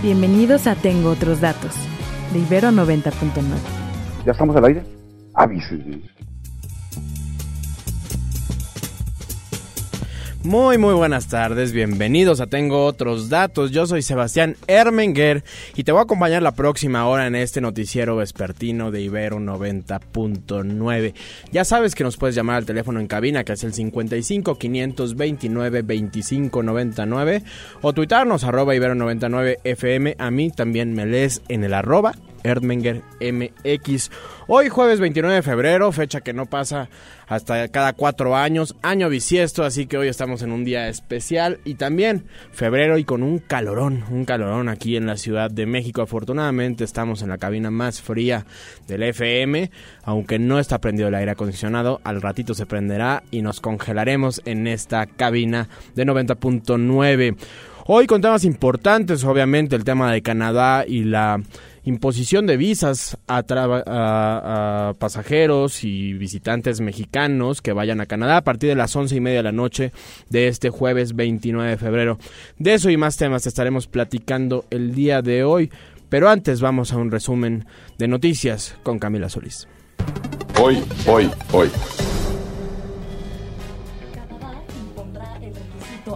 Bienvenidos a Tengo Otros Datos, de Ibero 90.9. ¿Ya estamos al aire? Avísenme. Muy muy buenas tardes, bienvenidos a Tengo otros datos. Yo soy Sebastián Ermenger y te voy a acompañar la próxima hora en este noticiero vespertino de Ibero 90.9. Ya sabes que nos puedes llamar al teléfono en cabina que es el 55 529 25 99 o tuitarnos arroba Ibero 99 FM. A mí también me lees en el arroba Erdmenger MX. Hoy jueves 29 de febrero, fecha que no pasa hasta cada cuatro años, año bisiesto, así que hoy estamos en un día especial y también febrero y con un calorón, un calorón aquí en la Ciudad de México. Afortunadamente estamos en la cabina más fría del FM, aunque no está prendido el aire acondicionado, al ratito se prenderá y nos congelaremos en esta cabina de 90.9. Hoy con temas importantes, obviamente el tema de Canadá y la imposición de visas a, pasajeros y visitantes mexicanos que vayan a Canadá a partir de las once y media de la noche de este jueves 29 de febrero. De eso y más temas estaremos platicando el día de hoy, pero antes vamos a un resumen de noticias con Camila Solís. Hoy, hoy, hoy.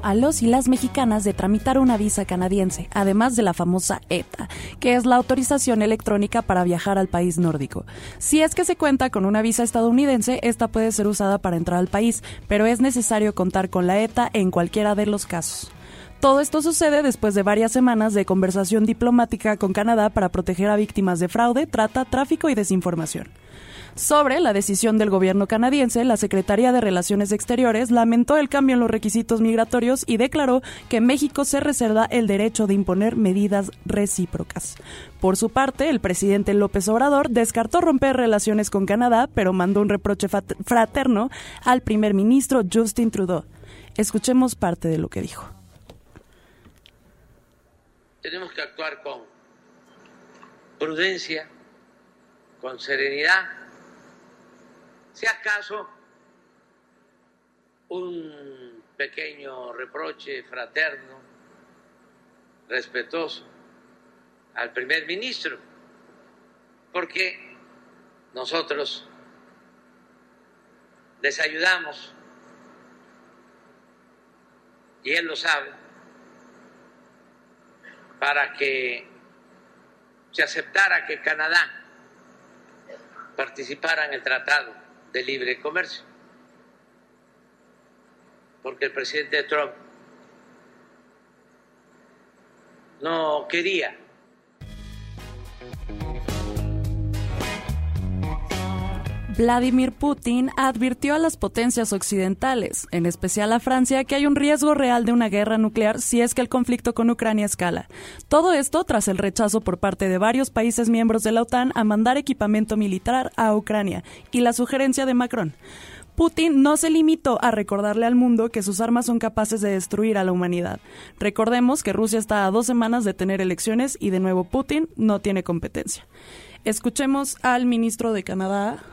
A los y las mexicanas de tramitar una visa canadiense, además de la famosa ETA, que es la autorización electrónica para viajar al país nórdico. Si es que se cuenta con una visa estadounidense, esta puede ser usada para entrar al país, pero es necesario contar con la ETA en cualquiera de los casos. Todo esto sucede después de varias semanas de conversación diplomática con Canadá para proteger a víctimas de fraude, trata, tráfico y desinformación. Sobre la decisión del gobierno canadiense, la Secretaría de Relaciones Exteriores lamentó el cambio en los requisitos migratorios y declaró que México se reserva el derecho de imponer medidas recíprocas. Por su parte, el presidente López Obrador descartó romper relaciones con Canadá, pero mandó un reproche fraterno al primer ministro Justin Trudeau. Escuchemos parte de lo que dijo. Tenemos que actuar con prudencia, con serenidad si acaso un pequeño reproche fraterno, respetuoso al primer ministro, porque nosotros les ayudamos, y él lo sabe, para que se aceptara que Canadá participara en el tratado de libre comercio. Porque el presidente Trump no quería Vladimir Putin advirtió a las potencias occidentales, en especial a Francia, que hay un riesgo real de una guerra nuclear si es que el conflicto con Ucrania escala. Todo esto tras el rechazo por parte de varios países miembros de la OTAN a mandar equipamiento militar a Ucrania y la sugerencia de Macron. Putin no se limitó a recordarle al mundo que sus armas son capaces de destruir a la humanidad. Recordemos que Rusia está a dos semanas de tener elecciones y de nuevo Putin no tiene competencia. Escuchemos al ministro de Canadá,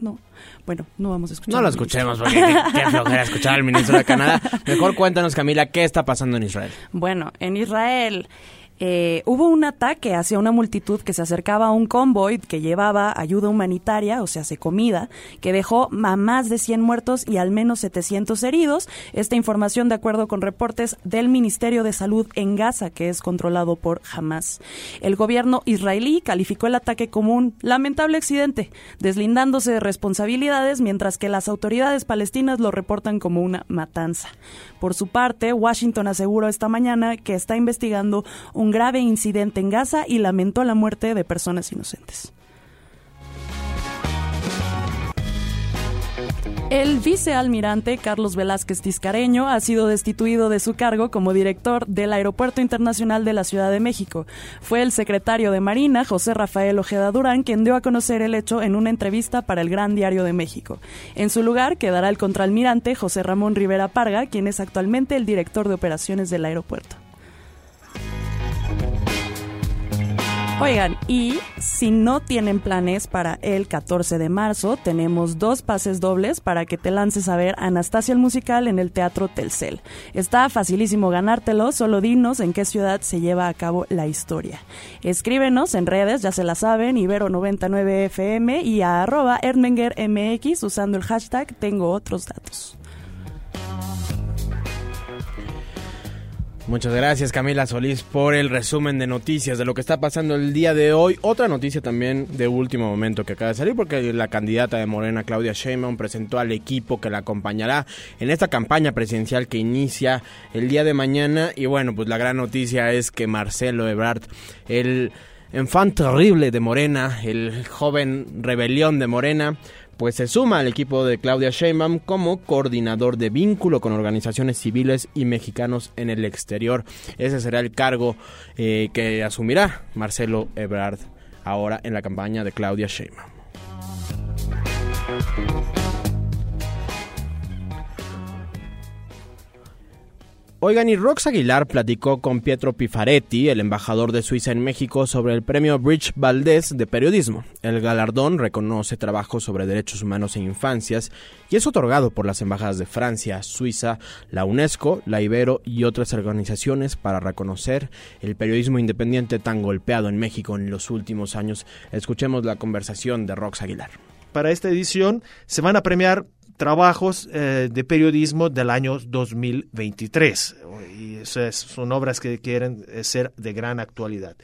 no. Bueno, no vamos a escuchar. No lo escuchemos porque qué, qué flojera escuchar al ministro de Canadá. Mejor cuéntanos, Camila, ¿qué está pasando en Israel? Bueno, en Israel eh, hubo un ataque hacia una multitud que se acercaba a un convoy que llevaba ayuda humanitaria, o sea, se comida, que dejó a más de 100 muertos y al menos 700 heridos. Esta información de acuerdo con reportes del Ministerio de Salud en Gaza, que es controlado por Hamas. El gobierno israelí calificó el ataque como un lamentable accidente, deslindándose de responsabilidades, mientras que las autoridades palestinas lo reportan como una matanza. Por su parte, Washington aseguró esta mañana que está investigando un grave incidente en Gaza y lamentó la muerte de personas inocentes. El vicealmirante Carlos Velázquez Tiscareño ha sido destituido de su cargo como director del Aeropuerto Internacional de la Ciudad de México. Fue el secretario de Marina, José Rafael Ojeda Durán, quien dio a conocer el hecho en una entrevista para el Gran Diario de México. En su lugar quedará el contraalmirante José Ramón Rivera Parga, quien es actualmente el director de operaciones del aeropuerto. Oigan, y si no tienen planes para el 14 de marzo, tenemos dos pases dobles para que te lances a ver Anastasia el musical en el Teatro Telcel. Está facilísimo ganártelo, solo dinos en qué ciudad se lleva a cabo la historia. Escríbenos en redes, ya se la saben, Ibero99FM y a arroba MX usando el hashtag Tengo otros datos. Muchas gracias Camila Solís por el resumen de noticias de lo que está pasando el día de hoy. Otra noticia también de último momento que acaba de salir porque la candidata de Morena Claudia Sheinbaum presentó al equipo que la acompañará en esta campaña presidencial que inicia el día de mañana y bueno, pues la gran noticia es que Marcelo Ebrard, el enfant terrible de Morena, el joven rebelión de Morena, pues se suma al equipo de Claudia Sheinbaum como coordinador de vínculo con organizaciones civiles y mexicanos en el exterior. Ese será el cargo eh, que asumirá Marcelo Ebrard ahora en la campaña de Claudia Sheinbaum. Oigan, y Rox Aguilar platicó con Pietro Pifaretti, el embajador de Suiza en México, sobre el premio Bridge Valdés de periodismo. El galardón reconoce trabajos sobre derechos humanos e infancias y es otorgado por las embajadas de Francia, Suiza, la UNESCO, la Ibero y otras organizaciones para reconocer el periodismo independiente tan golpeado en México en los últimos años. Escuchemos la conversación de Rox Aguilar. Para esta edición se van a premiar trabajos eh, de periodismo del año 2023. Y son obras que quieren eh, ser de gran actualidad.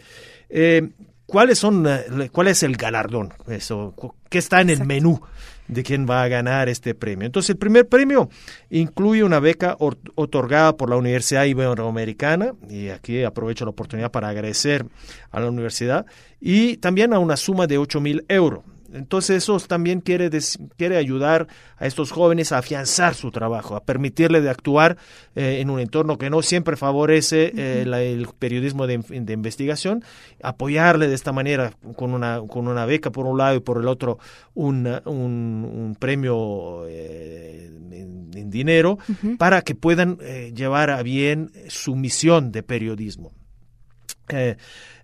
Eh, ¿Cuáles son, ¿Cuál es el galardón? Eso, ¿Qué está en el menú de quién va a ganar este premio? Entonces, el primer premio incluye una beca otorgada por la Universidad Iberoamericana, y aquí aprovecho la oportunidad para agradecer a la universidad, y también a una suma de 8 mil euros. Entonces eso también quiere, quiere ayudar a estos jóvenes a afianzar su trabajo, a permitirle de actuar eh, en un entorno que no siempre favorece eh, el periodismo de, investigación, apoyarle de esta manera con una, con una beca por un lado y por el otro un, un, premio eh, en, dinero para que puedan llevar a bien su misión de periodismo.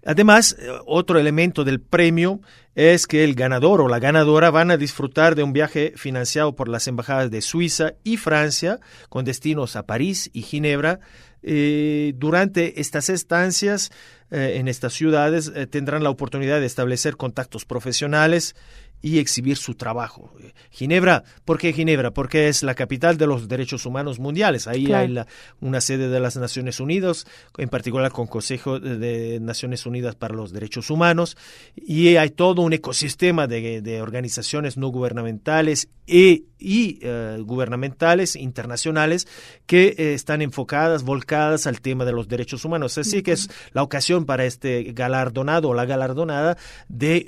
Además, eh, otro elemento del premio es que el ganador o la ganadora van a disfrutar de un viaje financiado por las embajadas de Suiza y Francia con destinos a París y Ginebra. Eh, durante estas estancias eh, en estas ciudades tendrán la oportunidad de establecer contactos profesionales y exhibir su trabajo. Ginebra, ¿por qué Ginebra? Porque es la capital de los derechos humanos mundiales. Ahí hay una sede de las Naciones Unidas, en particular con Consejo de Naciones Unidas para los Derechos Humanos, y hay todo un ecosistema de, organizaciones no gubernamentales e, y eh, gubernamentales internacionales que eh, están enfocadas, volcadas al tema de los derechos humanos. Así que es la ocasión para este galardonado o la galardonada de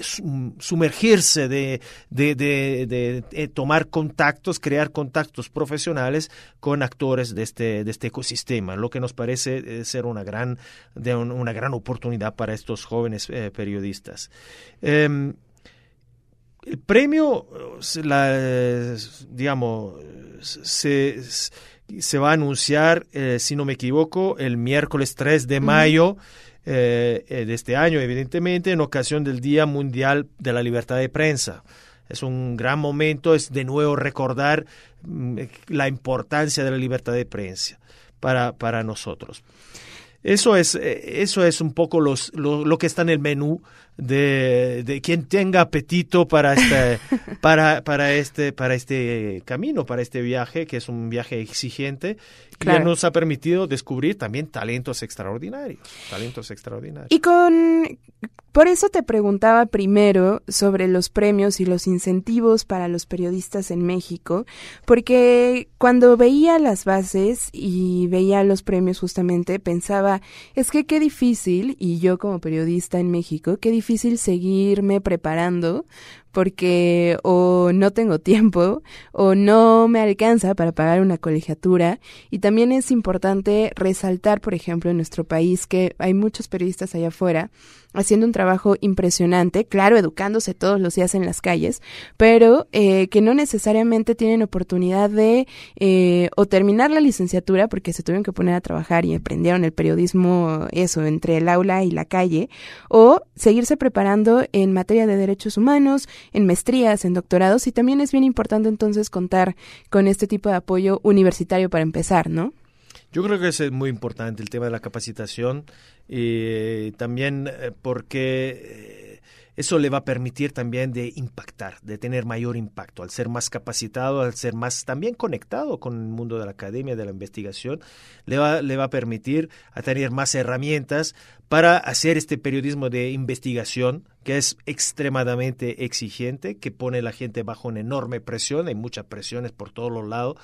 sumergirse, de de, eh, tomar contactos, crear contactos profesionales con actores de este, de este ecosistema, lo que nos parece eh, ser una gran, de una gran oportunidad para estos jóvenes eh, periodistas. Em, el premio, digamos, se, se, va a anunciar, si no me equivoco, el miércoles 3 de mayo. Eh, de este año, evidentemente, en ocasión del Día Mundial de la Libertad de Prensa. Es un gran momento, es de nuevo recordar mm, la importancia de la libertad de prensa para, para nosotros. Eso es, eh, eso es un poco los, lo, que está en el menú de, de quien tenga apetito para este, para, para, este, para este camino, para este viaje, que es un viaje exigente que nos ha permitido descubrir también talentos extraordinarios, talentos extraordinarios. Y con por eso te preguntaba primero sobre los premios y los incentivos para los periodistas en México, porque cuando veía las bases y veía los premios justamente pensaba, es que qué difícil, y yo como periodista en México, qué difícil seguirme preparando porque o no tengo tiempo o no me alcanza para pagar una colegiatura. Y también es importante resaltar, por ejemplo, en nuestro país que hay muchos periodistas allá afuera haciendo un trabajo impresionante, claro, educándose todos los días en las calles, pero eh, que no necesariamente tienen oportunidad de eh, o terminar la licenciatura porque se tuvieron que poner a trabajar y aprendieron el periodismo, eso, entre el aula y la calle, o seguirse preparando en materia de derechos humanos, en maestrías, en doctorados, y también es bien importante entonces contar con este tipo de apoyo universitario para empezar, ¿no? Yo creo que es muy importante el tema de la capacitación y también eh, porque eh, eso le va a permitir también de impactar, de tener mayor impacto, al ser más capacitado, al ser más también conectado con el mundo de la academia, de la investigación, le va, le va a permitir a tener más herramientas para hacer este periodismo de investigación que es extremadamente exigente, que pone a la gente bajo una enorme presión, hay muchas presiones por todos los lados,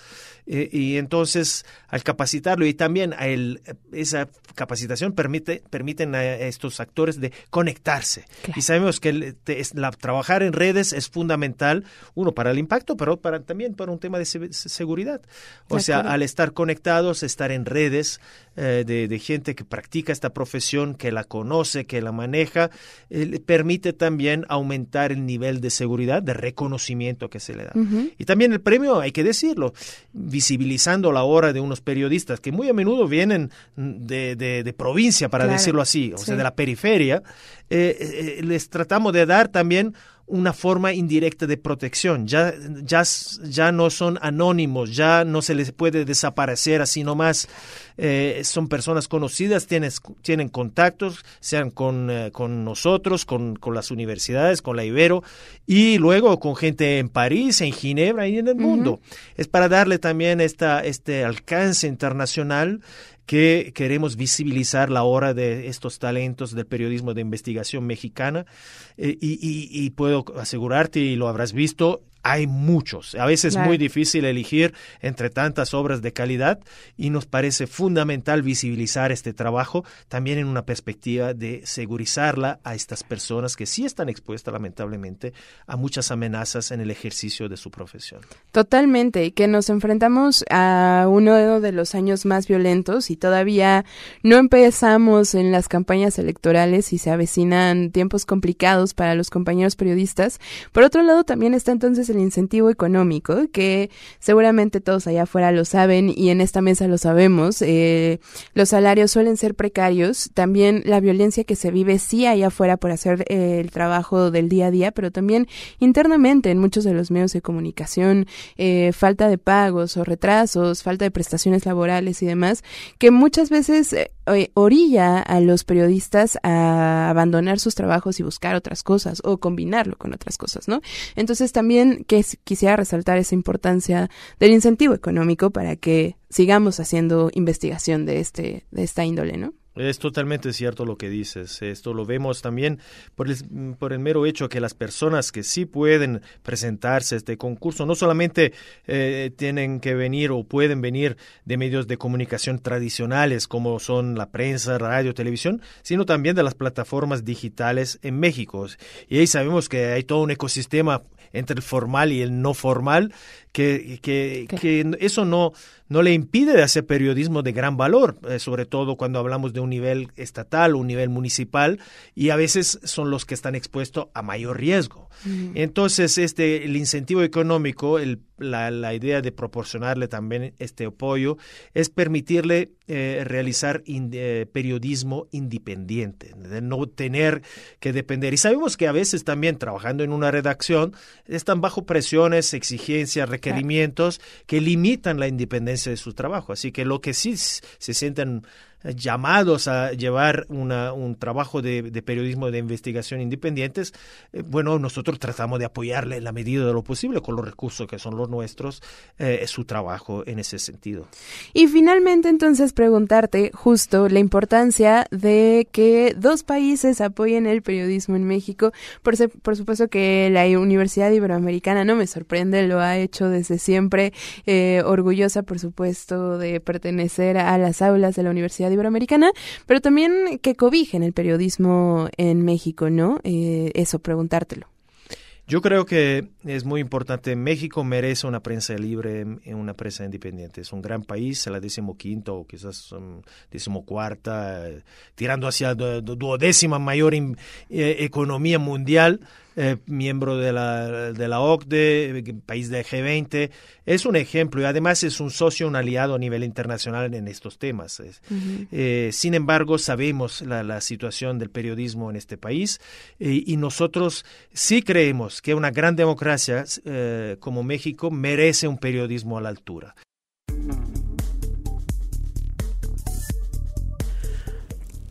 eh, y entonces al capacitarlo y también a esa capacitación permite permiten a estos actores de conectarse. Y sabemos que la, trabajar en redes es fundamental, uno para el impacto, pero para, también para un tema de seguridad. O sea, al estar conectados, estar en redes eh, de, gente que practica esta profesión, que la conoce, que la maneja, eh, permite también aumentar el nivel de seguridad, de reconocimiento que se le da. Y también el premio, hay que decirlo, visibilizando la obra de unos periodistas que muy a menudo vienen de, de, provincia, para decirlo así, o sea, de la periferia, eh, eh, les tratamos de dar también una forma indirecta de protección. Ya, ya, ya no son anónimos, ya no se les puede desaparecer así nomás. Eh, son personas conocidas, tienes, tienen contactos, sean con, eh, con nosotros, con, con, las universidades, con la Ibero, y luego con gente en París, en Ginebra y en el mundo. Es para darle también esta, este alcance internacional que queremos visibilizar la hora de estos talentos del periodismo de investigación mexicana eh, y, y, puedo asegurarte, y lo habrás visto, hay muchos. A veces es muy difícil elegir entre tantas obras de calidad y nos parece fundamental visibilizar este trabajo también en una perspectiva de segurizarla a estas personas que sí están expuestas lamentablemente a muchas amenazas en el ejercicio de su profesión. Totalmente, que nos enfrentamos a uno de los años más violentos y todavía no empezamos en las campañas electorales y se avecinan tiempos complicados para los compañeros periodistas. Por otro lado, también está entonces el incentivo económico, que seguramente todos allá afuera lo saben y en esta mesa lo sabemos. Eh, los salarios suelen ser precarios, también la violencia que se vive sí allá afuera por hacer eh, el trabajo del día a día, pero también internamente en muchos de los medios de comunicación, eh, falta de pagos o retrasos, falta de prestaciones laborales y demás, que muchas veces orilla a los periodistas a abandonar sus trabajos y buscar otras cosas o combinarlo con otras cosas, ¿no? Entonces también que quisiera resaltar esa importancia del incentivo económico para que sigamos haciendo investigación de este de esta índole, ¿no? Es totalmente cierto lo que dices. Esto lo vemos también por el, mero hecho que las personas que sí pueden presentarse a este concurso no solamente eh, tienen que venir o pueden venir de medios de comunicación tradicionales como son la prensa, radio, televisión, sino también de las plataformas digitales en México. Y ahí sabemos que hay todo un ecosistema entre el formal y el no formal que, que, que eso no, no le impide de hacer periodismo de gran valor, eh, sobre todo cuando hablamos de un nivel estatal, un nivel municipal, y a veces son los que están expuestos a mayor riesgo. Entonces, este, el incentivo económico, el, la, la, idea de proporcionarle también este apoyo, es permitirle eh, realizar eh, periodismo independiente, de no tener que depender. Y sabemos que a veces también trabajando en una redacción están bajo presiones, exigencias, requerimientos que limitan la independencia de su trabajo. Así que lo que sí se sienten llamados a llevar una, un trabajo de, periodismo de investigación independientes, eh, bueno, nosotros tratamos de apoyarle en la medida de lo posible con los recursos que son los nuestros, eh, su trabajo en ese sentido. Y finalmente, entonces, preguntarte justo la importancia de que dos países apoyen el periodismo en México. Por, por supuesto que la Universidad Iberoamericana no me sorprende, lo ha hecho desde siempre, eh, orgullosa, por supuesto, de pertenecer a las aulas de la Universidad Iberoamericana, pero también que cobijen el periodismo en México, ¿no? Eh, eso, preguntártelo. Yo creo que es muy importante. México merece una prensa libre, una prensa independiente. Es un gran país, la decimoquinta o quizás um, decimocuarta, eh, tirando hacia la duodécima mayor eh, economía mundial. Eh, miembro de la, de la OCDE, país del G20. Es un ejemplo y además es un socio, un aliado a nivel internacional en estos temas. Eh, sin embargo, sabemos la, situación del periodismo en este país y nosotros sí creemos que una gran democracia como México merece un periodismo a la altura.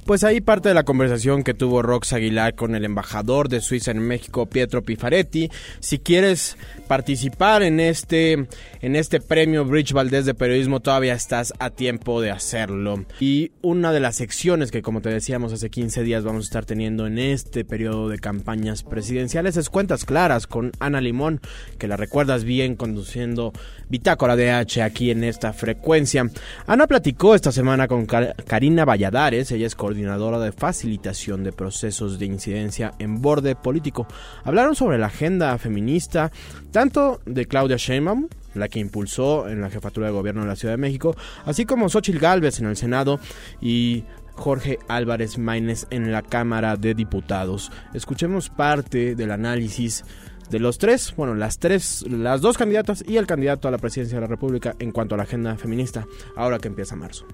Pues ahí parte de la conversación que tuvo Rox Aguilar con el embajador de Suiza en México, Pietro Pifaretti. Si quieres participar en este, en este premio Bridge Valdés de Periodismo, todavía estás a tiempo de hacerlo. Y una de las secciones que, como te decíamos hace 15 días, vamos a estar teniendo en este periodo de campañas presidenciales es Cuentas Claras con Ana Limón, que la recuerdas bien conduciendo Bitácora DH aquí en esta frecuencia. Ana platicó esta semana con Karina Valladares, ella es de facilitación de procesos de incidencia en borde político. Hablaron sobre la agenda feminista, tanto de Claudia Sheinbaum, la que impulsó en la jefatura de gobierno de la Ciudad de México, así como Xochitl Gálvez en el Senado y Jorge Álvarez Maínez en la Cámara de Diputados. Escuchemos parte del análisis de los tres, bueno, las tres, las dos candidatas y el candidato a la presidencia de la República en cuanto a la agenda feminista, ahora que empieza marzo.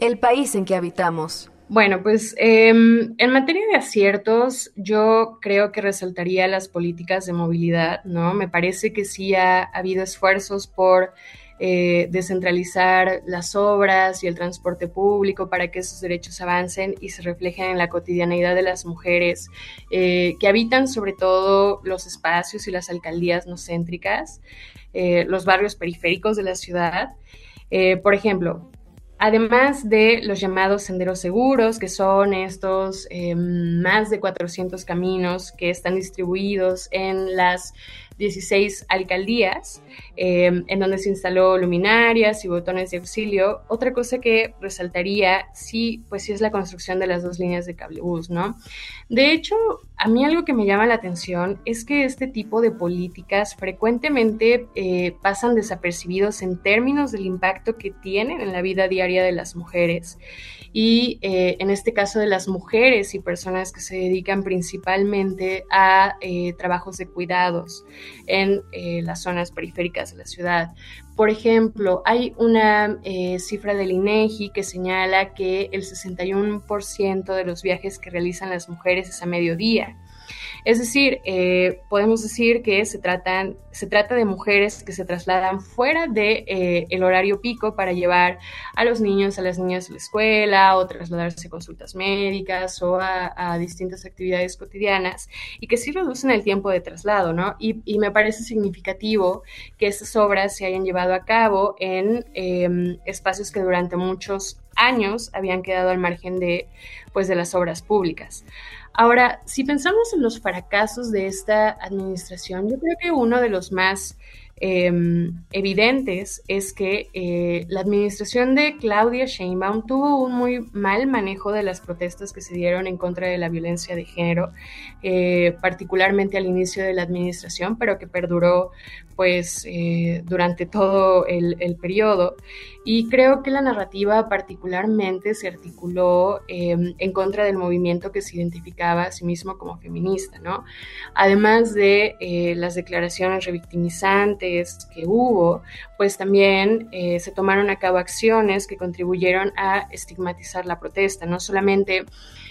El país en que habitamos bueno, pues em, en materia de aciertos, yo creo que resaltaría las políticas de movilidad, ¿no? Me parece que sí ha, habido esfuerzos por eh, descentralizar las obras y el transporte público para que esos derechos avancen y se reflejen en la cotidianeidad de las mujeres eh, que habitan sobre todo los espacios y las alcaldías no céntricas, eh, los barrios periféricos de la ciudad. por ejemplo, Además de los llamados senderos seguros, que son estos em, más de 400 caminos que están distribuidos en las 16 alcaldías, em, en donde se instaló luminarias y botones de auxilio. Otra cosa que resaltaría, sí, pues sí es la construcción de las dos líneas de cablebús, ¿no? De hecho, a mí algo que me llama la atención es que este tipo de políticas frecuentemente eh, pasan desapercibidos en términos del impacto que tienen en la vida diaria de las mujeres y eh, en este caso de las mujeres y personas que se dedican principalmente a eh, trabajos de cuidados en eh, las zonas periféricas de la ciudad. Por ejemplo, hay una cifra del INEGI que señala que el 61% de los viajes que realizan las mujeres es a mediodía. Es decir, eh, podemos decir que se, tratan, se trata de mujeres que se trasladan fuera de eh, el horario pico para llevar a los niños, a las niñas a la escuela o trasladarse a consultas médicas o a, distintas actividades cotidianas y que sí reducen el tiempo de traslado, ¿no? Y, me parece significativo que estas obras se hayan llevado a cabo en em, espacios que durante muchos años habían quedado al margen de, pues, de las obras públicas. Ahora, si pensamos en los fracasos de esta administración, yo creo que uno de los más em, evidentes es que eh, la administración de Claudia Sheinbaum tuvo un muy mal manejo de las protestas que se dieron en contra de la violencia de género, eh, particularmente al inicio de la administración, pero que perduró pues eh, durante todo el, periodo. Y creo que la narrativa particularmente se articuló em, en contra del movimiento que se identificaba a sí mismo como feminista, ¿no? Además de eh, las declaraciones revictimizantes que hubo, pues también eh, se tomaron a cabo acciones que contribuyeron a estigmatizar la protesta, no solamente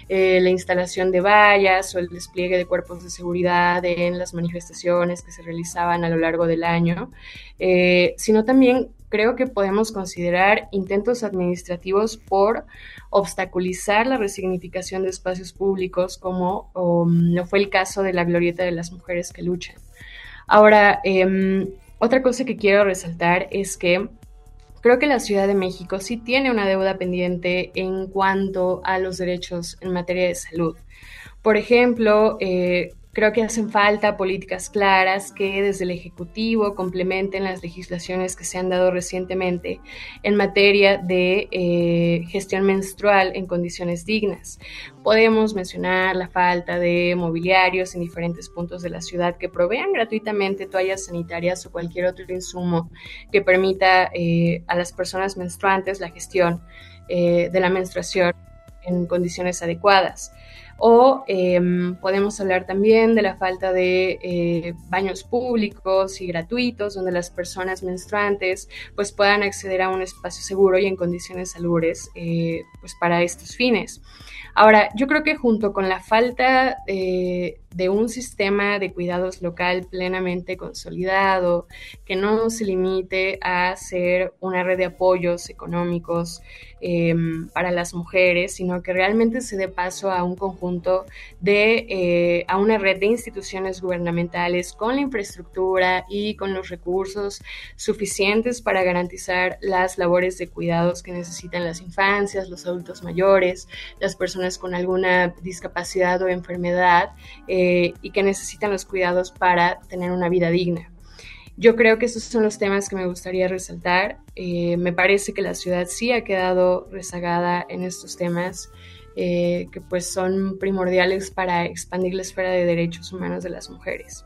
eh, la instalación de vallas o el despliegue de cuerpos de seguridad en las manifestaciones que se realizaban a lo largo del año, eh, sino también creo que podemos considerar intentos administrativos por obstaculizar la resignificación de espacios públicos, como um, no fue el caso de la glorieta de las mujeres que luchan. Ahora, em, otra cosa que quiero resaltar es que Creo que la Ciudad de México sí tiene una deuda pendiente en cuanto a los derechos en materia de salud. Por ejemplo, eh, Creo que hacen falta políticas claras que desde el Ejecutivo complementen las legislaciones que se han dado recientemente en materia de eh, gestión menstrual en condiciones dignas. Podemos mencionar la falta de mobiliarios en diferentes puntos de la ciudad que provean gratuitamente toallas sanitarias o cualquier otro insumo que permita eh, a las personas menstruantes la gestión eh, de la menstruación en condiciones adecuadas. O em, podemos hablar también de la falta de eh, baños públicos y gratuitos donde las personas menstruantes pues puedan acceder a un espacio seguro y en condiciones salubres eh, pues para estos fines. Ahora, yo creo que junto con la falta eh, de un sistema de cuidados local plenamente consolidado, que no se limite a ser una red de apoyos económicos em, para las mujeres, sino que realmente se dé paso a un conjunto de, eh, a una red de instituciones gubernamentales con la infraestructura y con los recursos suficientes para garantizar las labores de cuidados que necesitan las infancias, los adultos mayores, las personas con alguna discapacidad o enfermedad. Y que necesitan los cuidados para tener una vida digna. Yo creo que esos son los temas que me gustaría resaltar. Eh, me parece que la ciudad sí ha quedado rezagada en estos temas, eh, que pues son primordiales para expandir la esfera de derechos humanos de las mujeres.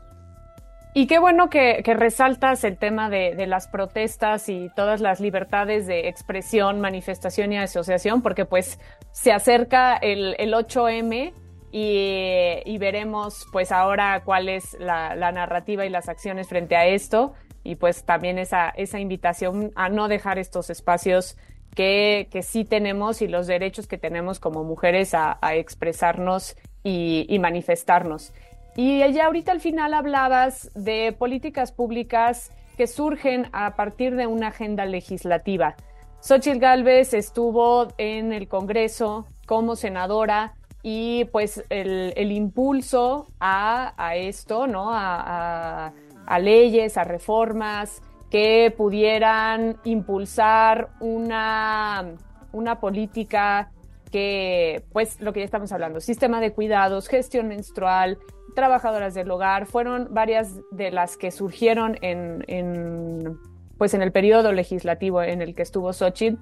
Y qué bueno que, resaltas el tema de, las protestas y todas las libertades de expresión, manifestación y asociación, porque pues se acerca el, el 8M y, veremos pues ahora cuál es la, narrativa y las acciones frente a esto y pues también esa, esa invitación a no dejar estos espacios que, que sí tenemos y los derechos que tenemos como mujeres a, expresarnos y, manifestarnos. Y ya ahorita al final hablabas de políticas públicas que surgen a partir de una agenda legislativa. Xochitl Gálvez estuvo en el Congreso como senadora y pues el, impulso a, esto, ¿no? A, leyes, a reformas que pudieran impulsar una, una política que, pues lo que ya estamos hablando, sistema de cuidados, gestión menstrual, trabajadoras del hogar, fueron varias de las que surgieron en, en pues en el periodo legislativo en el que estuvo Xochitl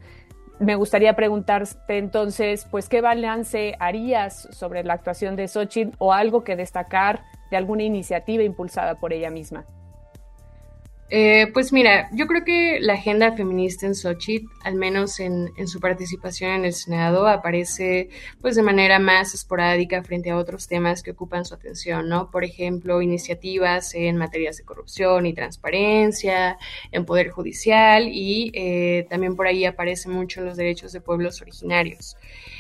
me gustaría preguntarte entonces, pues, ¿qué balance harías sobre la actuación de Xochitl o algo que destacar de alguna iniciativa impulsada por ella misma? Eh, pues mira, yo creo que la agenda feminista en Sochi, al menos en, su participación en el Senado, aparece pues de manera más esporádica frente a otros temas que ocupan su atención, ¿no? Por ejemplo, iniciativas en materias de corrupción y transparencia, en poder judicial y eh, también por ahí aparecen mucho los derechos de pueblos originarios.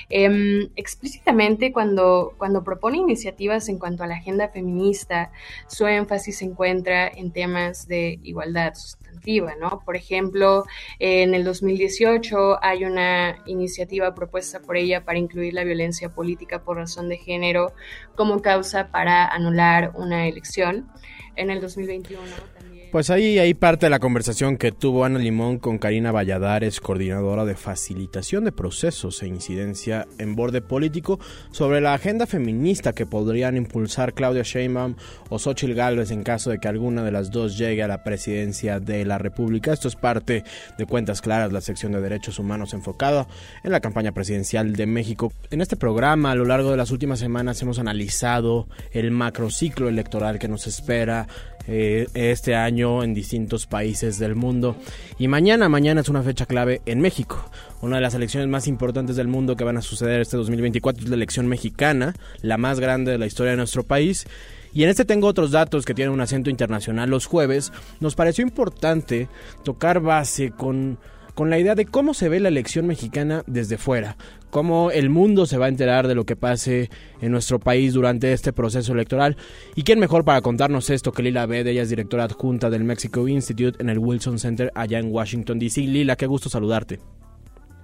Em, explícitamente cuando, cuando propone iniciativas en cuanto a la agenda feminista, su énfasis se encuentra en temas de igualdad sustantiva, ¿no? Por ejemplo, en el 2018 hay una iniciativa propuesta por ella para incluir la violencia política por razón de género como causa para anular una elección. En el 2021 pues ahí hay parte de la conversación que tuvo Ana Limón con Karina Valladares, coordinadora de facilitación de procesos e incidencia en borde político, sobre la agenda feminista que podrían impulsar Claudia Sheinbaum o Xochitl Gálvez en caso de que alguna de las dos llegue a la presidencia de la República. Esto es parte de Cuentas Claras, la sección de derechos humanos enfocada en la campaña presidencial de México. En este programa, a lo largo de las últimas semanas, hemos analizado el macrociclo electoral que nos espera eh, este año en distintos países del mundo. Y mañana, mañana es una fecha clave en México. Una de las elecciones más importantes del mundo que van a suceder este 2024 es la elección mexicana, la más grande de la historia de nuestro país. Y en este tengo otros datos que tienen un acento internacional los jueves. Nos pareció importante tocar base con con la idea de cómo se ve la elección mexicana desde fuera, cómo el mundo se va a enterar de lo que pase en nuestro país durante este proceso electoral. ¿Y quién mejor para contarnos esto que Lila Bed? Ella es directora adjunta del Mexico Institute en el Wilson Center allá en Washington, D.C. Lila, qué gusto saludarte.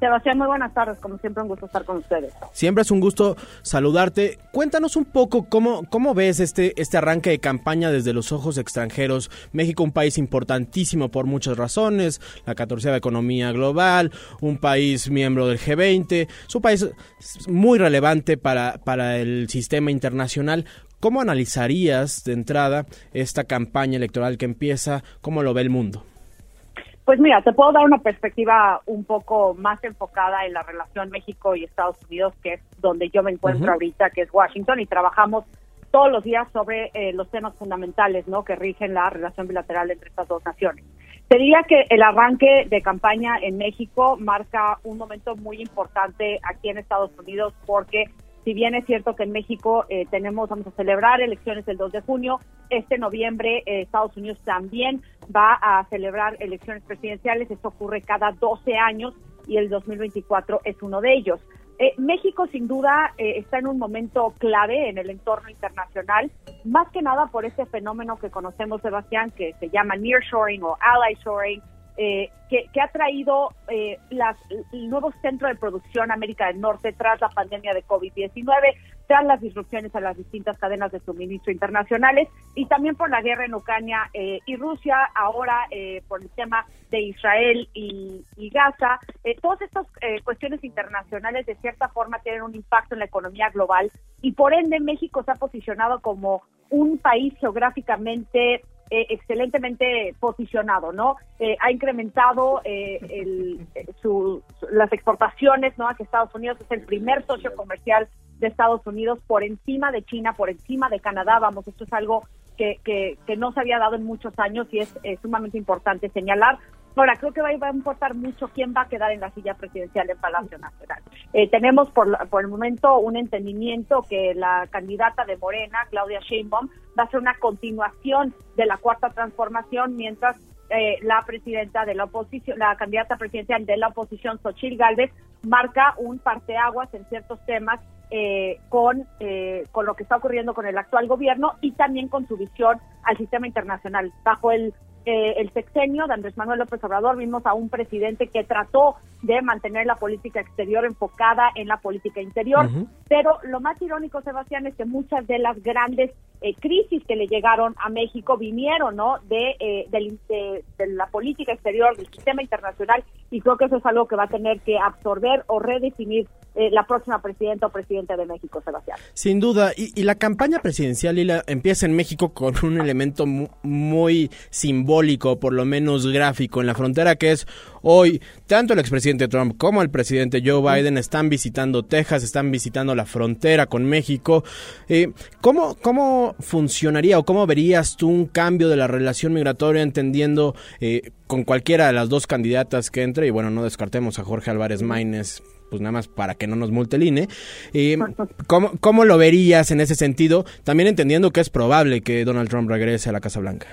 Sebastián, muy buenas tardes. Como siempre, un gusto estar con ustedes. Siempre es un gusto saludarte. Cuéntanos un poco cómo, cómo ves este, este arranque de campaña desde los ojos extranjeros. México, un país importantísimo por muchas razones, la catorceava economía global, un país miembro del G20, es un país muy relevante para, para el sistema internacional. ¿Cómo analizarías de entrada esta campaña electoral que empieza? ¿Cómo lo ve el mundo? Pues mira, te puedo dar una perspectiva un poco más enfocada en la relación México y Estados Unidos, que es donde yo me encuentro ahorita, que es Washington, y trabajamos todos los días sobre eh, los temas fundamentales ¿no? que rigen la relación bilateral entre estas dos naciones. Te diría que el arranque de campaña en México marca un momento muy importante aquí en Estados Unidos porque si bien es cierto que en México eh, tenemos, vamos a celebrar elecciones el 2 de junio, este noviembre eh, Estados Unidos también va a celebrar elecciones presidenciales. Esto ocurre cada 12 años y el 2024 es uno de ellos. Eh, México sin duda está en un momento clave en el entorno internacional, más que nada por ese fenómeno que conocemos, Sebastián, que se llama nearshoring o ally shoring, eh, que, ha traído eh, las, el nuevo centro de producción América del Norte tras la pandemia de COVID-19, tras las disrupciones a las distintas cadenas de suministro internacionales y también por la guerra en Ucrania eh, y Rusia, ahora por el tema de Israel y, y Gaza. todas estas cuestiones internacionales de cierta forma tienen un impacto en la economía global y por ende México se ha posicionado como un país geográficamente eh, excelentemente posicionado, ¿no? Eh, ha incrementado eh, el, su, las exportaciones, ¿no? Hacia Estados Unidos es el primer socio comercial de Estados Unidos por encima de China, por encima de Canadá, vamos, esto es algo que, que, que no se había dado en muchos años y es sumamente importante señalar. Ahora, creo que va, a importar mucho quién va a quedar en la silla presidencial en Palacio Nacional. Eh, tenemos por, por el momento un entendimiento que la candidata de Morena, Claudia Sheinbaum, va a ser una continuación de la cuarta transformación, mientras eh, la presidenta de la oposición, la candidata presidencial de la oposición, Xochitl Gálvez, marca un parteaguas en ciertos temas eh, con, con lo que está ocurriendo con el actual gobierno y también con su visión al sistema internacional. Bajo el eh, el sexenio de Andrés Manuel López Obrador vimos a un presidente que trató de mantener la política exterior enfocada en la política interior, pero lo más irónico, Sebastián, es que muchas de las grandes eh, crisis que le llegaron a México vinieron ¿no? de, eh, de, la política exterior, del sistema internacional, y creo que eso es algo que va a tener que absorber o redefinir eh, la próxima presidenta o presidente de México, Sebastián. Sin duda, y, la campaña presidencial Lila, empieza en México con un elemento muy simbólico, por lo menos gráfico, en la frontera, que es hoy tanto el expresidente Trump como el presidente Joe Biden están visitando Texas, están visitando la frontera con México. ¿cómo, ¿Cómo funcionaría o cómo verías tú un cambio de la relación migratoria entendiendo eh, con cualquiera de las dos candidatas que entre? Y bueno, no descartemos a Jorge Álvarez Maínez pues nada más para que no nos multe el INE. Eh, ¿cómo, ¿Cómo lo verías en ese sentido? También entendiendo que es probable que Donald Trump regrese a la Casa Blanca.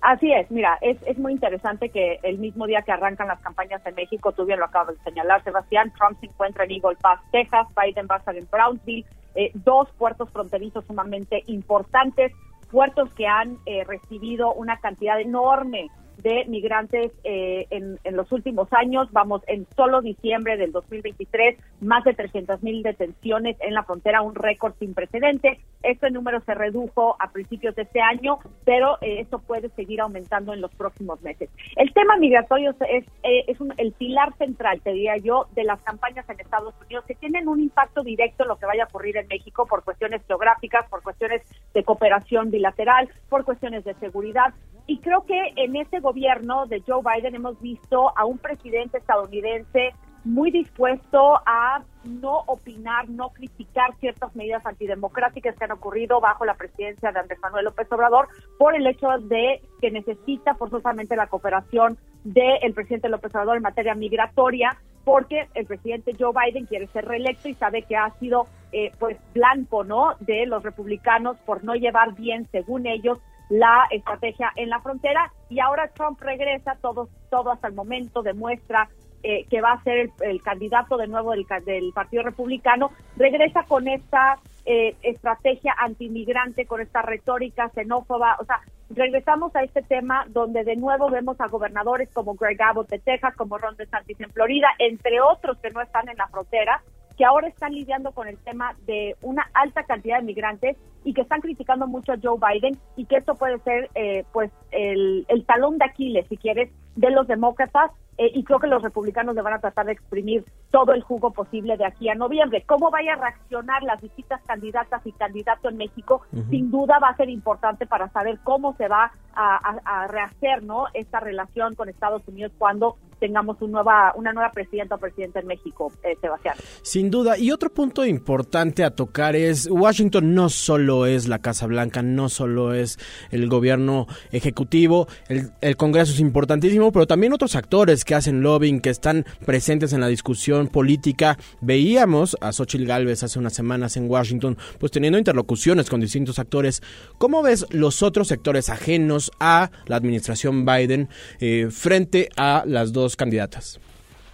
Así es, mira, es, es muy interesante que el mismo día que arrancan las campañas en México, tú bien lo acabas de señalar, Sebastián, Trump se encuentra en Eagle Pass, Texas, Biden va a estar en Brownsville, eh, dos puertos fronterizos sumamente importantes, puertos que han eh, recibido una cantidad enorme de migrantes eh, en, los últimos años. Vamos, en solo diciembre del 2023, más de 300 mil detenciones en la frontera, un récord sin precedente. Este número se redujo a principios de este año, pero eh, esto puede seguir aumentando en los próximos meses. El tema migratorio es, eh, es el pilar central, te diría yo, de las campañas en Estados Unidos que tienen un impacto directo en lo que vaya a ocurrir en México por cuestiones geográficas, por cuestiones de cooperación bilateral, por cuestiones de seguridad. Y creo que en este gobierno de Joe Biden hemos visto a un presidente estadounidense muy dispuesto a no opinar, no criticar ciertas medidas antidemocráticas que han ocurrido bajo la presidencia de Andrés Manuel López Obrador por el hecho de que necesita forzosamente la cooperación del presidente López Obrador en materia migratoria porque el presidente Joe Biden quiere ser reelecto y sabe que ha sido eh, pues blanco no de los republicanos por no llevar bien según ellos la estrategia en la frontera. Y ahora Trump regresa, todo, todo hasta el momento demuestra eh, que va a ser el, candidato de nuevo del, del, Partido Republicano, regresa con esta eh, estrategia antimigrante, con esta retórica xenófoba, o sea, regresamos a este tema donde de nuevo vemos a gobernadores como Greg Abbott de Texas, como Ron DeSantis en Florida, entre otros que no están en la frontera, que ahora están lidiando con el tema de una alta cantidad de migrantes y que están criticando mucho a Joe Biden y que esto puede ser eh, pues el, el talón de Aquiles, si quieres, de los demócratas eh, y creo que los republicanos le van a tratar de exprimir todo el jugo posible de aquí a noviembre. ¿Cómo vaya a reaccionar las distintas candidatas y candidato en México? Sin duda va a ser importante para saber cómo se va a, rehacer ¿no? esta relación con Estados Unidos cuando tengamos un nueva, una nueva presidenta o presidente en México, eh, Sebastián. Sin duda. Y otro punto importante a tocar es, Washington no solo es la Casa Blanca, no solo es el gobierno ejecutivo, el, el Congreso es importantísimo, pero también otros actores que hacen lobbying, que están presentes en la discusión política. Veíamos a Xochitl Galvez hace unas semanas en Washington, pues teniendo interlocuciones con distintos actores. ¿Cómo ves los otros sectores ajenos a la administración Biden eh, frente a las dos candidatas?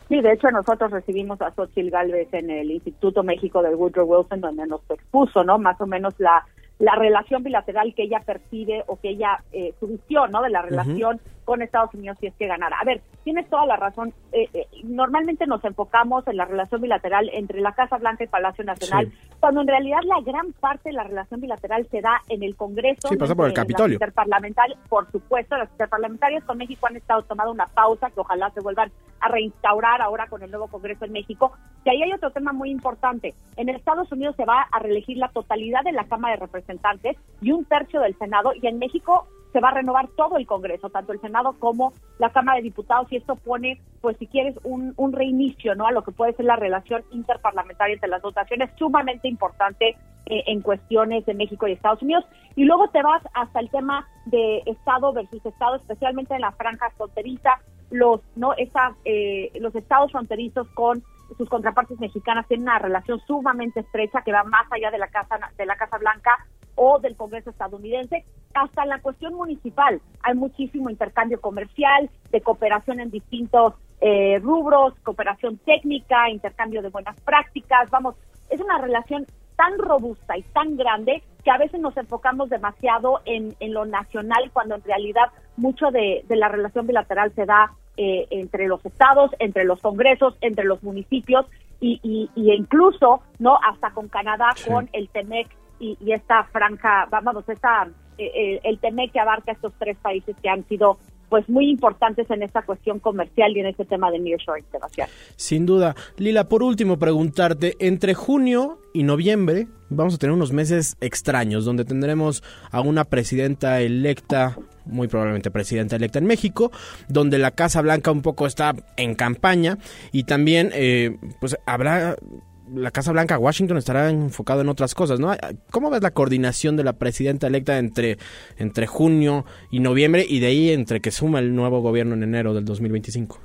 Sí, de hecho nosotros recibimos a Xochitl Galvez en el Instituto México del Woodrow Wilson, donde nos expuso, ¿no? Más o menos la la relación bilateral que ella percibe o que ella, eh, su visión, ¿no? De la relación con Estados Unidos si es que ganara. A ver, tienes toda la razón. Eh, eh, normalmente nos enfocamos en la relación bilateral entre la Casa Blanca y Palacio Nacional, cuando en realidad la gran parte de la relación bilateral se da en el Congreso. Sí, pasa por el Capitolio. por supuesto, las interparlamentarias con México han estado tomando una pausa que ojalá se vuelvan a reinstaurar ahora con el nuevo Congreso en México. Y ahí hay otro tema muy importante. En Estados Unidos se va a reelegir la totalidad de la Cámara de Representantes y un tercio del Senado, y en México se va a renovar todo el Congreso, tanto el Senado como la Cámara de Diputados, y esto pone, pues si quieres, un, un reinicio ¿no? a lo que puede ser la relación interparlamentaria entre las votaciones, sumamente importante eh, en cuestiones de México y Estados Unidos. Y luego te vas hasta el tema de Estado versus Estado, especialmente en la franja fronteriza, los, ¿no? Esa, eh, los estados fronterizos con sus contrapartes mexicanas tienen una relación sumamente estrecha que va más allá de la Casa, de la Casa Blanca o del Congreso estadounidense, hasta la cuestión municipal. Hay muchísimo intercambio comercial, de cooperación en distintos eh, rubros, cooperación técnica, intercambio de buenas prácticas. Vamos, es una relación tan robusta y tan grande que a veces nos enfocamos demasiado en, en lo nacional cuando en realidad mucho de, de la relación bilateral se da eh, entre los estados, entre los congresos, entre los municipios y, y, incluso no hasta con Canadá, con el TEMEC y, esta franja, vamos, esta, eh, eh, el TEMEC que abarca estos tres países que han sido pues muy importantes en esta cuestión comercial y en este tema de nearshoring, Sebastián. Sin duda. Lila, por último, preguntarte, entre junio y noviembre vamos a tener unos meses extraños, donde tendremos a una presidenta electa, muy probablemente presidenta electa en México, donde la Casa Blanca un poco está en campaña y también eh, pues habrá la Casa Blanca, Washington, estará enfocado en otras cosas, ¿no? ¿Cómo ves la coordinación de la presidenta electa entre, entre junio y noviembre y de ahí entre que suma el nuevo gobierno en enero del 2025?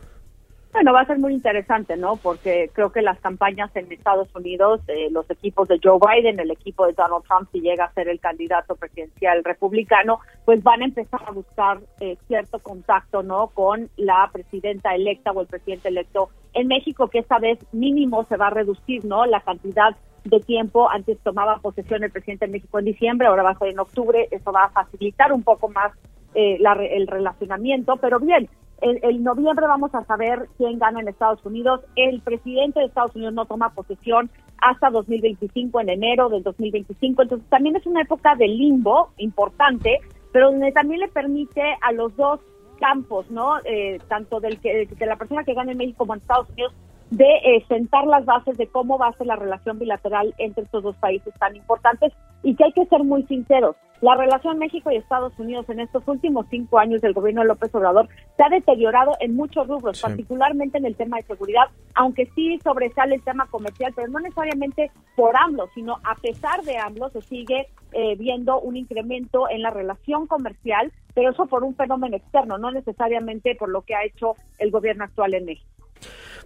Bueno, va a ser muy interesante, ¿no? Porque creo que las campañas en Estados Unidos, eh, los equipos de Joe Biden, el equipo de Donald Trump, si llega a ser el candidato presidencial republicano, pues van a empezar a buscar eh, cierto contacto, ¿no? Con la presidenta electa o el presidente electo en México, que esta vez mínimo se va a reducir, ¿no? La cantidad de tiempo. Antes tomaba posesión el presidente de México en diciembre, ahora va a ser en octubre. Eso va a facilitar un poco más eh, el relacionamiento, pero bien, en, noviembre vamos a saber quién gana en Estados Unidos. El presidente de Estados Unidos no toma posesión hasta 2025, en enero del 2025. Entonces también es una época de limbo importante, pero donde también le permite a los dos campos, ¿no? Eh, tanto del que de la persona que gana en México como en Estados Unidos, de eh, sentar las bases de cómo va a ser la relación bilateral entre estos dos países tan importantes y que hay que ser muy sinceros. La relación México y Estados Unidos en estos últimos cinco años del gobierno de López Obrador se ha deteriorado en muchos rubros, particularmente en el tema de seguridad, aunque sí sobresale el tema comercial, pero no necesariamente por AMLO, sino a pesar de AMLO se sigue eh, viendo un incremento en la relación comercial, pero eso por un fenómeno externo, no necesariamente por lo que ha hecho el gobierno actual en México.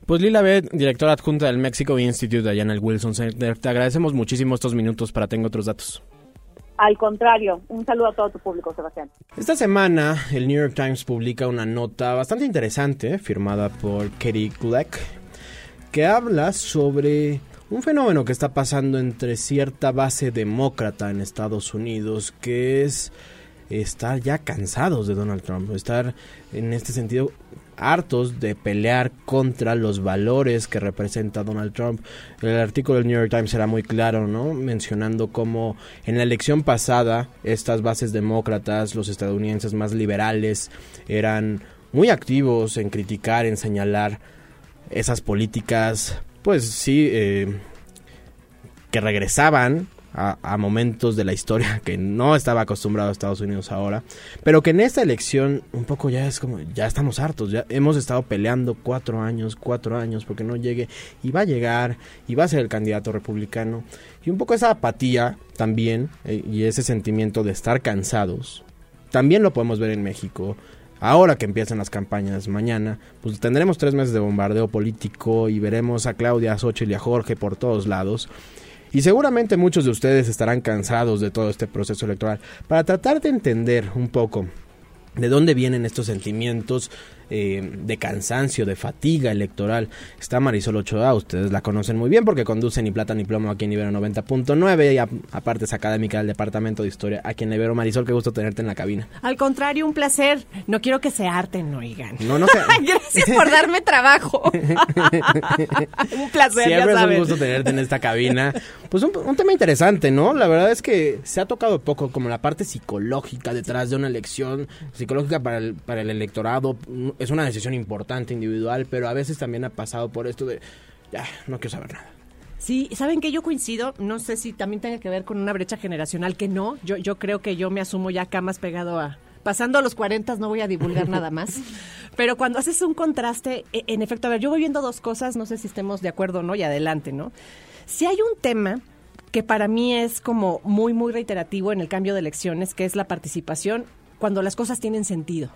Pues Lila B, directora adjunta del Mexico Institute allá en el Wilson Center, te agradecemos muchísimo estos minutos para Tengo Otros Datos. Al contrario, un saludo a todo tu público, Sebastián. Esta semana el New York Times publica una nota bastante interesante firmada por Katie Gleck que habla sobre un fenómeno que está pasando entre cierta base demócrata en Estados Unidos que es estar ya cansados de Donald Trump, estar en este sentido hartos de pelear contra los valores que representa Donald Trump. El artículo del New York Times era muy claro, ¿no? Mencionando cómo en la elección pasada estas bases demócratas, los estadounidenses más liberales, eran muy activos en criticar, en señalar esas políticas, pues sí, eh, que regresaban a, momentos de la historia que no estaba acostumbrado a Estados Unidos ahora, pero que en esta elección un poco ya es como, ya estamos hartos, ya hemos estado peleando cuatro años, cuatro años porque no llegue y va a llegar y va a ser el candidato republicano y un poco esa apatía también eh, y ese sentimiento de estar cansados, también lo podemos ver en México. Ahora que empiezan las campañas mañana, pues tendremos tres meses de bombardeo político y veremos a Claudia, a Xochitl y a Jorge por todos lados. Y seguramente muchos de ustedes estarán cansados de todo este proceso electoral. Para tratar de entender un poco de dónde vienen estos sentimientos eh, de cansancio, de fatiga electoral. Está Marisol Ochoa, ustedes la conocen muy bien porque conduce ni plata ni plomo aquí en Ibero 90.9 y aparte es académica del Departamento de Historia aquí en Ibero. Marisol, qué gusto tenerte en la cabina. Al contrario, un placer. No quiero que se harten, oigan. No, no sé. Gracias por darme trabajo. un placer, Siempre es un gusto tenerte en esta cabina. Pues un, un tema interesante, ¿no? La verdad es que se ha tocado poco como la parte psicológica detrás de una elección, psicológica para el, para el electorado, es una decisión importante, individual, pero a veces también ha pasado por esto de, ya, no quiero saber nada. Sí, saben que yo coincido, no sé si también tenga que ver con una brecha generacional, que no, yo, yo creo que yo me asumo ya acá más pegado a, pasando a los 40 no voy a divulgar nada más. Pero cuando haces un contraste, e, en efecto, a ver, yo voy viendo dos cosas, no sé si estemos de acuerdo o no, y adelante, ¿no? Si hay un tema que para mí es como muy, muy reiterativo en el cambio de elecciones, que es la participación cuando las cosas tienen sentido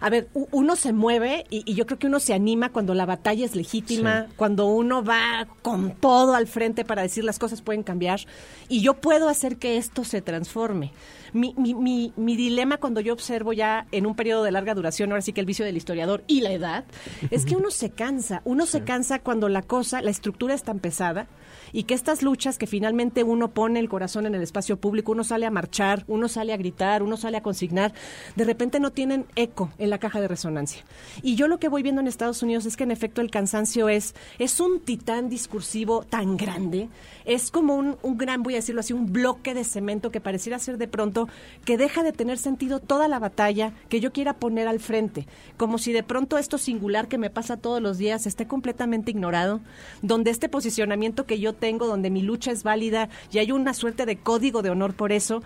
a ver, uno se mueve y, yo creo que uno se anima cuando la batalla es legítima, cuando uno va con todo al frente para decir las cosas pueden cambiar y yo puedo hacer que esto se transforme. Mi, mi, mi, mi dilema cuando yo observo ya en un periodo de larga duración, ahora sí que el vicio del historiador y la edad, es que uno se cansa, uno se cansa cuando la cosa, la estructura es tan pesada y que estas luchas que finalmente uno pone el corazón en el espacio público, uno sale a marchar, uno sale a gritar, uno sale a consignar, de repente no tienen eco en la caja de resonancia. Y yo lo que voy viendo en Estados Unidos es que en efecto el cansancio es, es un titán discursivo tan grande, es como un, un gran, voy a decirlo así, un bloque de cemento que pareciera ser de pronto que deja de tener sentido toda la batalla que yo quiera poner al frente, como si de pronto esto singular que me pasa todos los días esté completamente ignorado, donde este posicionamiento que yo tengo, donde mi lucha es válida y hay una suerte de código de honor por eso,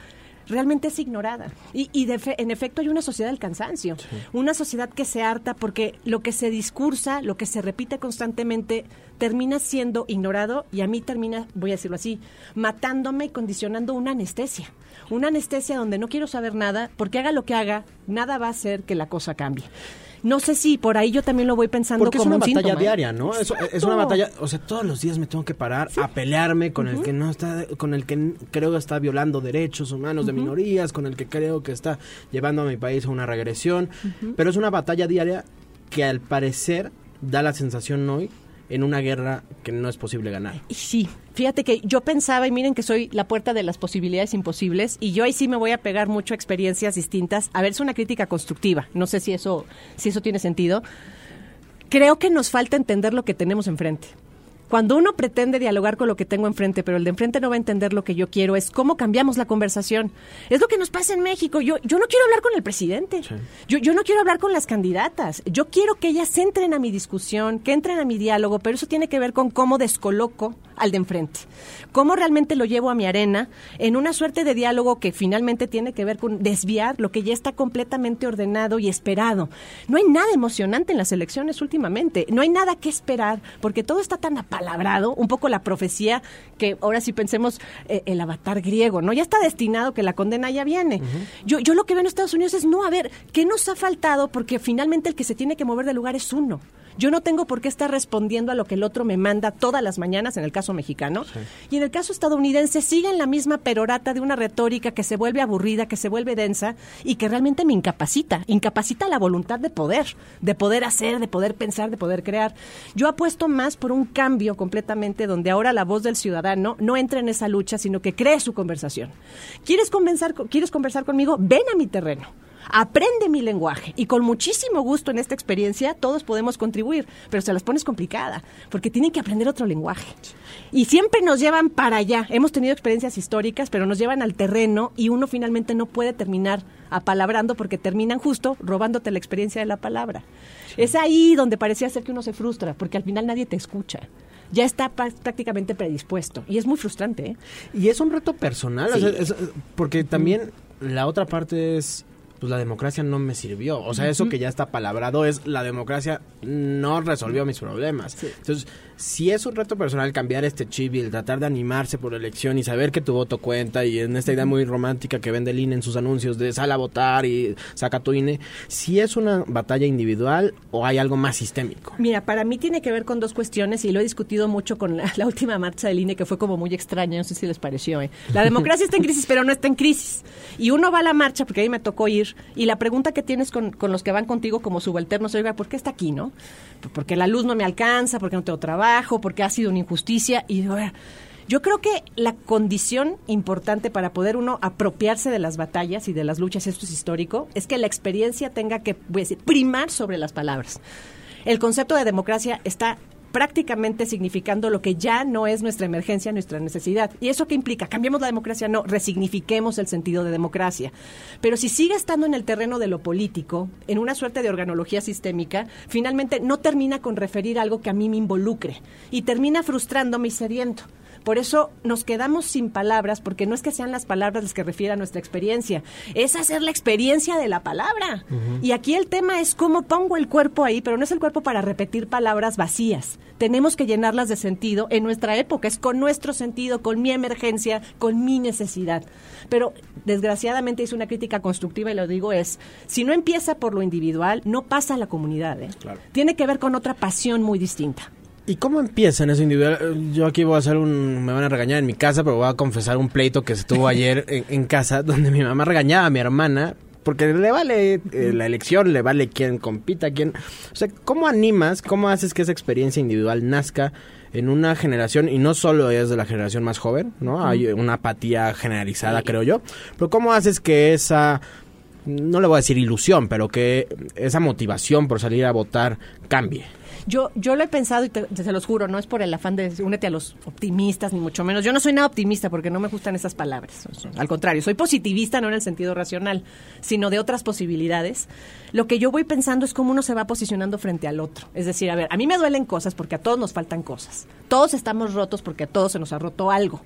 realmente es ignorada. Y, y en efecto hay una sociedad del cansancio, una sociedad que se harta porque lo que se discursa, lo que se repite constantemente, termina siendo ignorado y a mí termina, voy a decirlo así, matándome y condicionando una anestesia. Una anestesia donde no quiero saber nada, porque haga lo que haga, nada va a hacer que la cosa cambie no sé si por ahí yo también lo voy pensando Porque como es una batalla ¿eh? diaria, ¿no? Es, es, una batalla, o sea, todos los días me tengo que parar a pelearme con el que no está, con el que creo que está violando derechos humanos de minorías, con el que creo que está llevando a mi país a una regresión, pero es una batalla diaria que al parecer da la sensación hoy en una guerra que no es posible ganar. Sí, fíjate que yo pensaba, y miren que soy la puerta de las posibilidades imposibles, y yo ahí sí me voy a pegar mucho a experiencias distintas. A ver, es una crítica constructiva, no sé si eso, si eso tiene sentido. Creo que nos falta entender lo que tenemos enfrente. Cuando uno pretende dialogar con lo que tengo enfrente, pero el de enfrente no va a entender lo que yo quiero, es cómo cambiamos la conversación. Es lo que nos pasa en México. Yo, yo no quiero hablar con el presidente. Yo, yo no quiero hablar con las candidatas. Yo quiero que ellas entren a mi discusión, que entren a mi diálogo, pero eso tiene que ver con cómo descoloco al de enfrente. Cómo realmente lo llevo a mi arena en una suerte de diálogo que finalmente tiene que ver con desviar lo que ya está completamente ordenado y esperado. No hay nada emocionante en las elecciones últimamente. No hay nada que esperar porque todo está tan apalabrado, un poco la profecía que ahora sí pensemos eh, el avatar griego, ¿no? Ya está destinado que la condena ya viene. yo, yo lo que veo en Estados Unidos es no, a ver, ¿qué nos ha faltado? Porque finalmente el que se tiene que mover del lugar es uno. Yo no tengo por qué estar respondiendo a lo que el otro me manda todas las mañanas, en el caso mexicano. Y en el caso estadounidense siguen la misma perorata de una retórica que se vuelve aburrida, que se vuelve densa y que realmente me incapacita. Incapacita la voluntad de poder, de poder hacer, de poder pensar, de poder crear. Yo apuesto más por un cambio completamente donde ahora la voz del ciudadano no entra en esa lucha, sino que cree su conversación. ¿Quieres, conversar, ¿Quieres conversar conmigo? Ven a mi terreno aprende mi lenguaje y con muchísimo gusto en esta experiencia todos podemos contribuir, pero se las pones complicada porque tienen que aprender otro lenguaje. Y siempre nos llevan para allá. Hemos tenido experiencias históricas, pero nos llevan al terreno y uno finalmente no puede terminar apalabrando porque terminan justo robándote la experiencia de la palabra. Es ahí donde parecía ser que uno se frustra, porque al final nadie te escucha ya está prácticamente predispuesto. Y es muy frustrante. ¿eh? Y es un reto personal, porque también la otra parte es pues la democracia no me sirvió. O sea, eso que ya está palabrado es la democracia no resolvió mis problemas. Entonces, si es un reto personal cambiar este chip y el tratar de animarse por elección y saber que tu voto cuenta y en esta idea muy romántica que vende el INE en sus anuncios de sal a votar y saca tu INE, si es una batalla individual o hay algo más sistémico. Mira, para mí tiene que ver con dos cuestiones y lo he discutido mucho con la, última marcha del INE que fue como muy extraña, no sé si les pareció. ¿eh? La democracia está en crisis, pero no está en crisis. Y uno va a la marcha, porque ahí me tocó ir, y la pregunta que tienes con, con los que van contigo como subalternos, oiga, ¿por qué está aquí, no? Porque la luz no me alcanza, porque no tengo trabajo porque ha sido una injusticia. Y yo creo que la condición importante para poder uno apropiarse de las batallas y de las luchas, esto es histórico, es que la experiencia tenga que primar sobre las palabras. El concepto de democracia está prácticamente significando lo que ya no es nuestra emergencia, nuestra necesidad. ¿Y eso qué implica? ¿Cambiamos la democracia? No, resignifiquemos el sentido de democracia. Pero si sigue estando en el terreno de lo político, en una suerte de organología sistémica, finalmente no termina con referir algo que a mí me involucre y termina frustrándome y sediento. Por eso nos quedamos sin palabras, porque no es que sean las palabras las que refieran a nuestra experiencia, es hacer la experiencia de la palabra. Y aquí el tema es cómo pongo el cuerpo ahí, pero no es el cuerpo para repetir palabras vacías. Tenemos que llenarlas de sentido en nuestra época, es con nuestro sentido, con mi emergencia, con mi necesidad. Pero desgraciadamente hice una crítica constructiva y lo digo es, si no empieza por lo individual, no pasa a la comunidad. ¿eh? Tiene que ver con otra pasión muy distinta. ¿Y cómo empieza en eso individual? Yo aquí voy a hacer un... Me van a regañar en mi casa, pero voy a confesar un pleito que se tuvo ayer en, casa, donde mi mamá regañaba a mi hermana porque le vale eh, la elección, le vale quién compita, quién... O sea, ¿cómo animas, cómo haces que esa experiencia individual nazca en una generación, y no solo es de la generación más joven, ¿no? Hay una apatía generalizada, creo yo. Pero ¿cómo haces que esa no le voy a decir ilusión, pero que esa motivación por salir a votar cambie. Yo, yo lo he pensado y te, se los juro, no es por el afán de únete a los optimistas, ni mucho menos. Yo no soy nada optimista porque no me gustan esas palabras. Al contrario, soy positivista no en el sentido racional, sino de otras posibilidades. Lo que yo voy pensando es cómo uno se va posicionando frente al otro. Es decir, a ver, a mí me duelen cosas porque a todos nos faltan cosas. Todos estamos rotos porque a todos se nos ha roto algo.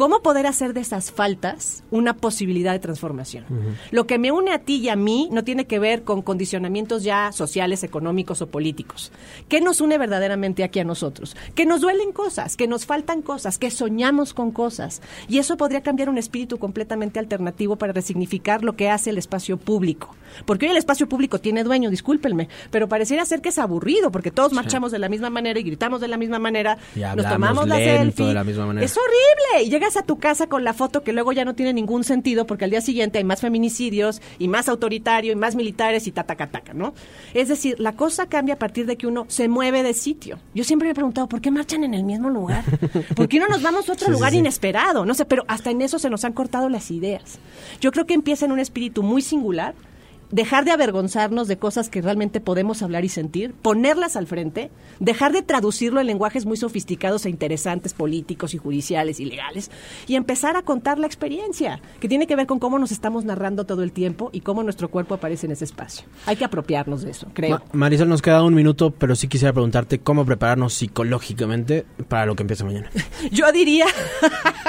¿Cómo poder hacer de esas faltas una posibilidad de transformación? Lo que me une a ti y a mí no tiene que ver con condicionamientos ya sociales, económicos o políticos. ¿Qué nos une verdaderamente aquí a nosotros? Que nos duelen cosas, que nos faltan cosas, que soñamos con cosas. Y eso podría cambiar un espíritu completamente alternativo para resignificar lo que hace el espacio público. Porque hoy el espacio público tiene dueño, discúlpenme, pero pareciera ser que es aburrido porque todos marchamos de la misma manera y gritamos de la misma manera, nos tomamos la selfie. De la misma manera. Es horrible. Y llega a tu casa con la foto que luego ya no tiene ningún sentido porque al día siguiente hay más feminicidios y más autoritario y más militares y tatacataca, ¿no? Es decir, la cosa cambia a partir de que uno se mueve de sitio. Yo siempre me he preguntado, ¿por qué marchan en el mismo lugar? ¿Por qué no nos vamos a otro lugar inesperado? No sé, pero hasta en eso se nos han cortado las ideas. Yo creo que empieza en un espíritu muy singular dejar de avergonzarnos de cosas que realmente podemos hablar y sentir, ponerlas al frente, dejar de traducirlo en lenguajes muy sofisticados e interesantes, políticos y judiciales y legales, y empezar a contar la experiencia, que tiene que ver con cómo nos estamos narrando todo el tiempo y cómo nuestro cuerpo aparece en ese espacio. Hay que apropiarnos de eso, creo. Marisol, nos queda un minuto, pero sí quisiera preguntarte cómo prepararnos psicológicamente para lo que empieza mañana. Yo diría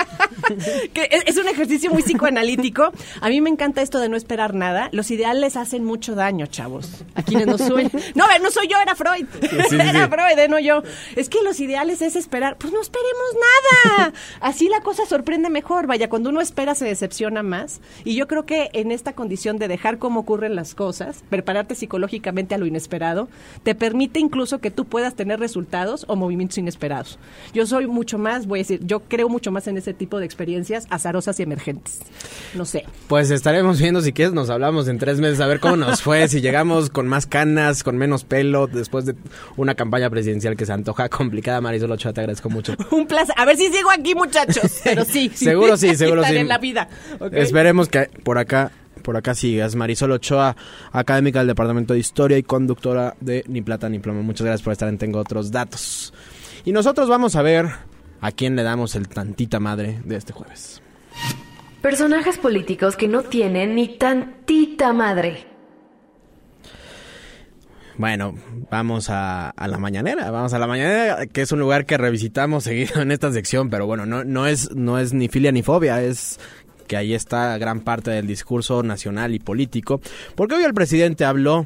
que es un ejercicio muy psicoanalítico. A mí me encanta esto de no esperar nada. Los ideales hacen mucho daño, chavos. A quienes nos suelen. No, no soy yo, era Freud. era Freud, ¿eh? no yo. Es que los ideales es esperar. Pues no esperemos Ajá, así la cosa sorprende mejor. Vaya, cuando uno espera se decepciona más. Y yo creo que en esta condición de dejar cómo ocurren las cosas, prepararte psicológicamente a lo inesperado, te permite incluso que tú puedas tener resultados o movimientos inesperados. Yo soy mucho más, voy a decir, yo creo mucho más en ese tipo de experiencias azarosas y emergentes. No sé. Pues estaremos viendo si quieres, nos hablamos en tres meses a ver cómo nos fue, si llegamos con más canas, con menos pelo, después de una campaña presidencial que se antoja complicada. Marisol Ochoa, te agradezco mucho. Un placer. A ver si sigo aquí, muchachos. Pero sí. Seguro sí, seguro sí. en la vida. Esperemos que por acá por acá sigas. Marisol Ochoa, académica del Departamento de Historia y conductora de Ni Plata ni Plomo. Muchas gracias por estar en Tengo Otros Datos. Y nosotros vamos a ver a quién le damos el tantita madre de este jueves. Personajes políticos que no tienen ni tantita madre. Bueno, vamos a, la mañanera, vamos a la mañanera, que es un lugar que revisitamos seguido en esta sección, pero bueno, no, no es, no es ni filia ni fobia, es que ahí está gran parte del discurso nacional y político, porque hoy el presidente habló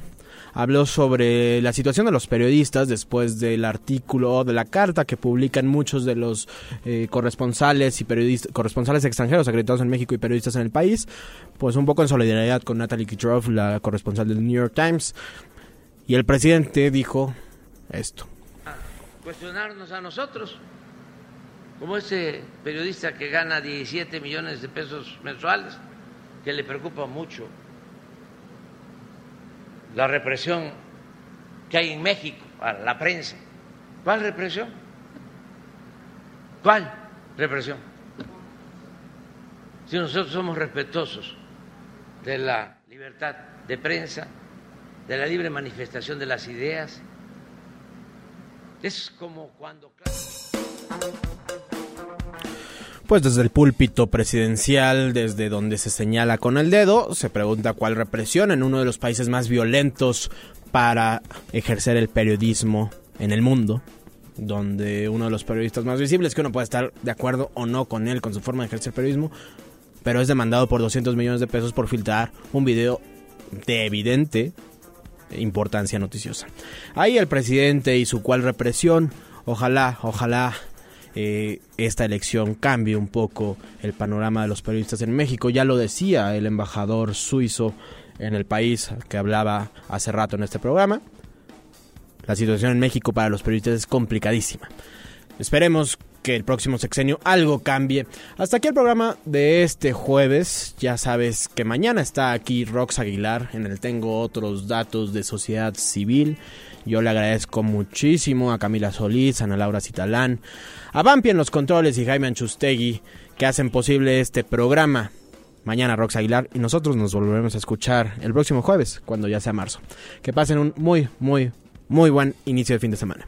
habló sobre la situación de los periodistas después del artículo de la carta que publican muchos de los eh, corresponsales y periodistas corresponsales extranjeros acreditados en México y periodistas en el país, pues un poco en solidaridad con Natalie Kitroff, la corresponsal del New York Times, y el presidente dijo esto. Cuestionarnos a nosotros, como ese periodista que gana 17 millones de pesos mensuales, que le preocupa mucho la represión que hay en México a la prensa. ¿Cuál represión? ¿Cuál represión? Si nosotros somos respetuosos de la libertad de prensa, de la libre manifestación de las ideas, es como cuando... Pues desde el púlpito presidencial, desde donde se señala con el dedo, se pregunta cuál represión en uno de los países más violentos para ejercer el periodismo en el mundo, donde uno de los periodistas más visibles, que uno puede estar de acuerdo o no con él, con su forma de ejercer periodismo, pero es demandado por 200 millones de pesos por filtrar un video de evidente importancia noticiosa. Ahí el presidente y su cual represión, ojalá, ojalá eh, esta elección cambie un poco el panorama de los periodistas en México. Ya lo decía el embajador suizo en el país que hablaba hace rato en este programa. La situación en México para los periodistas es complicadísima. Esperemos que el próximo sexenio algo cambie. Hasta aquí el programa de este jueves. Ya sabes que mañana está aquí Rox Aguilar en el Tengo otros datos de sociedad civil. Yo le agradezco muchísimo a Camila Solís, a Ana Laura Citalán, a Vampi en los controles y Jaime Anchustegui que hacen posible este programa. Mañana Rox Aguilar y nosotros nos volveremos a escuchar el próximo jueves, cuando ya sea marzo. Que pasen un muy, muy, muy buen inicio de fin de semana.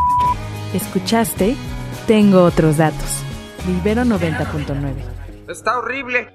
¿Escuchaste? Tengo otros datos. Libero 90.9. Está horrible.